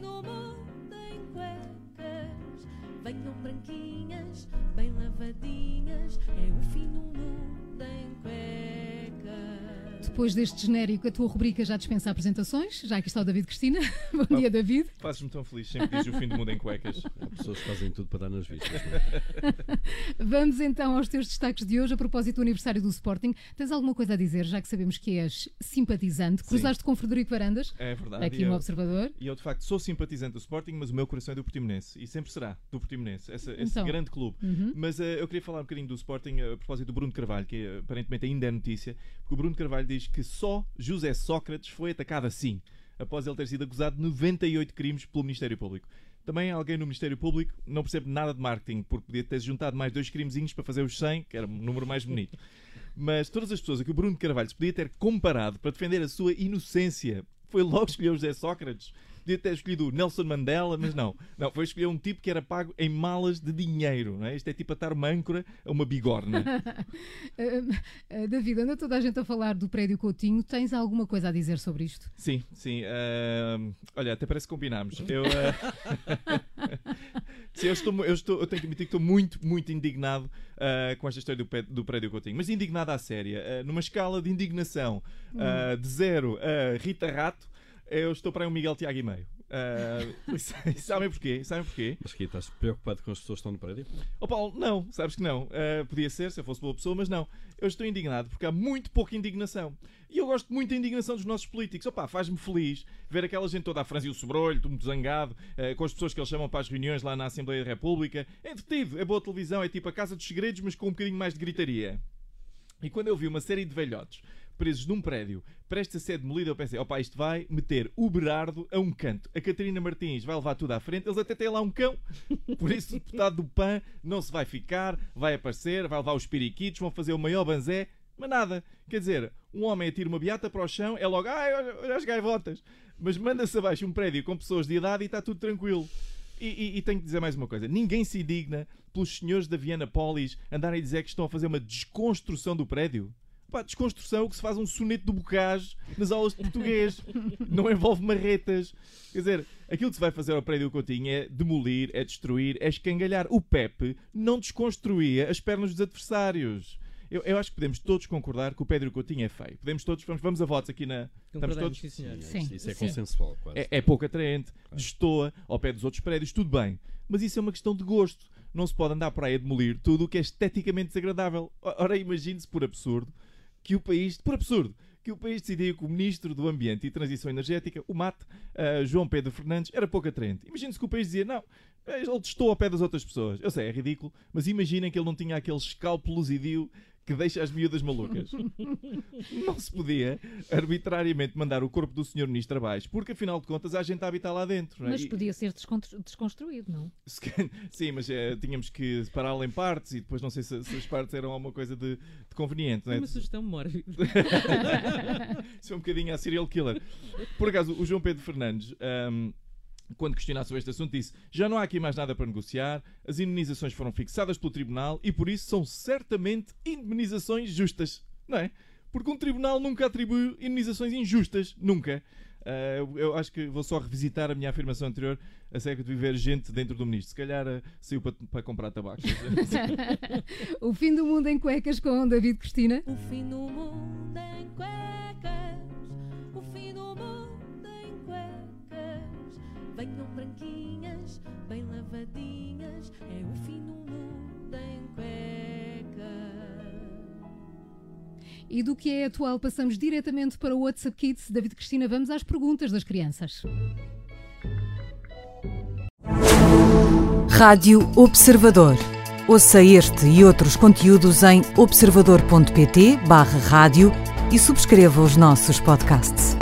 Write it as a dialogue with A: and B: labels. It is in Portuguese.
A: do mundo em cuecas. Venham branquinhas, bem lavadinhas.
B: Depois deste genérico, a tua rubrica já dispensa apresentações. Já aqui está o David Cristina. Bom dia, David.
C: Fazes-me tão feliz sempre dizes o fim do mundo em cuecas.
D: Há pessoas que fazem tudo para dar nas vistas. não é?
B: Vamos então aos teus destaques de hoje a propósito do aniversário do Sporting. Tens alguma coisa a dizer, já que sabemos que és simpatizante? Cruzaste com Frederico Varandas,
C: É verdade.
B: aqui no
C: eu,
B: Observador.
C: e eu, de facto, sou simpatizante do Sporting, mas o meu coração é do Portimonense. E sempre será do Portimonense. Essa, esse
B: Então.
C: grande clube.
B: Uhum.
C: Mas eh, eu queria falar um bocadinho do Sporting eh, a propósito do Bruno Carvalho, que eh, aparentemente ainda é notícia, porque o Bruno Carvalho diz que só José Sócrates foi atacado assim, após ele ter sido acusado de 98 crimes pelo Ministério Público. Também alguém no Ministério Público não percebe nada de marketing, porque podia ter juntado mais dois crimezinhos para fazer os 100, que era um número mais bonito. Mas todas as pessoas a que o Bruno Carvalho se podia ter comparado para defender a sua inocência foi logo escolher José Sócrates. Podia ter escolhido o Nelson Mandela, mas não. Não, foi escolher um tipo que era pago em malas de dinheiro. Não é? Isto é tipo atar uma âncora a uma bigorna.
B: Ah, ah, David, anda toda a gente a falar do prédio Coutinho. Tens alguma coisa a dizer sobre isto?
C: Sim, sim. ah, olha, até parece que combinámos. Eu, ah, sim, eu, estou, eu, estou, eu tenho que admitir que estou muito, muito indignado ah, com esta história do, pé- do prédio Coutinho. Mas indignado à séria. Numa escala de indignação ah, de zero a Rita Rato, eu estou para um Miguel Tiago e meio. E sabem porquê? Sabem porquê?
D: Mas que estás preocupado com as pessoas que estão no prédio?
C: Oh Paulo, não, sabes que não. Ah, podia ser se eu fosse boa pessoa, mas não. Eu estou indignado porque há muito pouca indignação. E eu gosto muito da indignação dos nossos políticos. Opa, faz-me feliz ver aquela gente toda a franzir o sobrolho, tudo muito zangado, ah, com as pessoas que eles chamam para as reuniões lá na Assembleia da República. É entretido, é boa televisão, é tipo a Casa dos Segredos, mas com um bocadinho mais de gritaria. E quando eu vi uma série de velhotes presos num prédio, prestes a ser demolido, eu pensei, opa, isto vai meter o Berardo a um canto. A Catarina Martins vai levar tudo à frente, eles até têm lá um cão. Por isso o deputado do PAN não se vai ficar, vai aparecer, vai levar os periquitos, vão fazer o maior banzé. Mas nada. Quer dizer, um homem atira uma beata para o chão, é logo, ai, olha, olha as gaivotas. Mas manda-se abaixo um prédio com pessoas de idade e está tudo tranquilo. E, e- e tenho que dizer mais uma coisa: ninguém se indigna pelos senhores da Viana Polis andarem a dizer que estão a fazer uma desconstrução do prédio. Pá, desconstrução é o que se faz um soneto do Bocage nas aulas de português. Não envolve marretas. Quer dizer, aquilo que se vai fazer ao prédio Coutinho é demolir, é destruir, é escangalhar. O Pepe não desconstruía as pernas dos adversários. Eu, eu acho que podemos todos concordar que o Pedro Coutinho é feio. Podemos todos, vamos, vamos a votos aqui na. Estamos todos?
E: sim.
D: Isso-
B: Sim,
D: isso é
B: sim.
D: consensual, quase.
C: É, é pouco atraente, destoa ao pé dos outros prédios, tudo bem. Mas isso é uma questão de gosto. Não se pode andar para aí a demolir tudo o que é esteticamente desagradável. Ora, imagine-se por absurdo que o país, por absurdo, que o país decidiu que o Ministro do Ambiente e Transição Energética, o MAT, ah, João Pedro Fernandes, era pouco atraente. Imagine-se que o país dizia, não, ele testou ao pé das outras pessoas. Eu sei, é ridículo, mas imaginem que ele não tinha aquele escalpo luzidio que deixa as miúdas malucas. não se podia arbitrariamente mandar o corpo do senhor ministro abaixo, porque afinal de contas há gente a habitar lá dentro. não é?
B: Mas
C: E-
B: podia ser desconstruído, não?
C: Sim, mas eh, tínhamos que separá-lo em partes e depois não sei se, se as partes eram alguma coisa de, de conveniente. Não é?
E: Uma sugestão mórbida.
C: Isso é um bocadinho a serial killer. Por acaso, o João Pedro Fernandes, ahm, quando questionado sobre este assunto, disse: Já não há aqui mais nada para negociar, as indemnizações foram fixadas pelo Tribunal e por isso são certamente indemnizações justas. Não é? Porque um tribunal nunca atribui indemnizações injustas. Nunca. Ah, eu- acho que vou só revisitar a minha afirmação anterior acerca de viver gente dentro do ministro. Se calhar ah, saiu para, para comprar tabaco.
B: o fim do mundo em cuecas com David Cristina.
A: O fim do mundo em cuecas. Branquinhas, bem lavadinhas. É o fim do mundo em cuecas.
B: E do que é atual, passamos diretamente para o WhatsApp Kids. David Cristina, vamos às perguntas das crianças.
F: Rádio Observador. Ouça este e outros conteúdos em observador.pt/barra rádio e subscreva os nossos podcasts.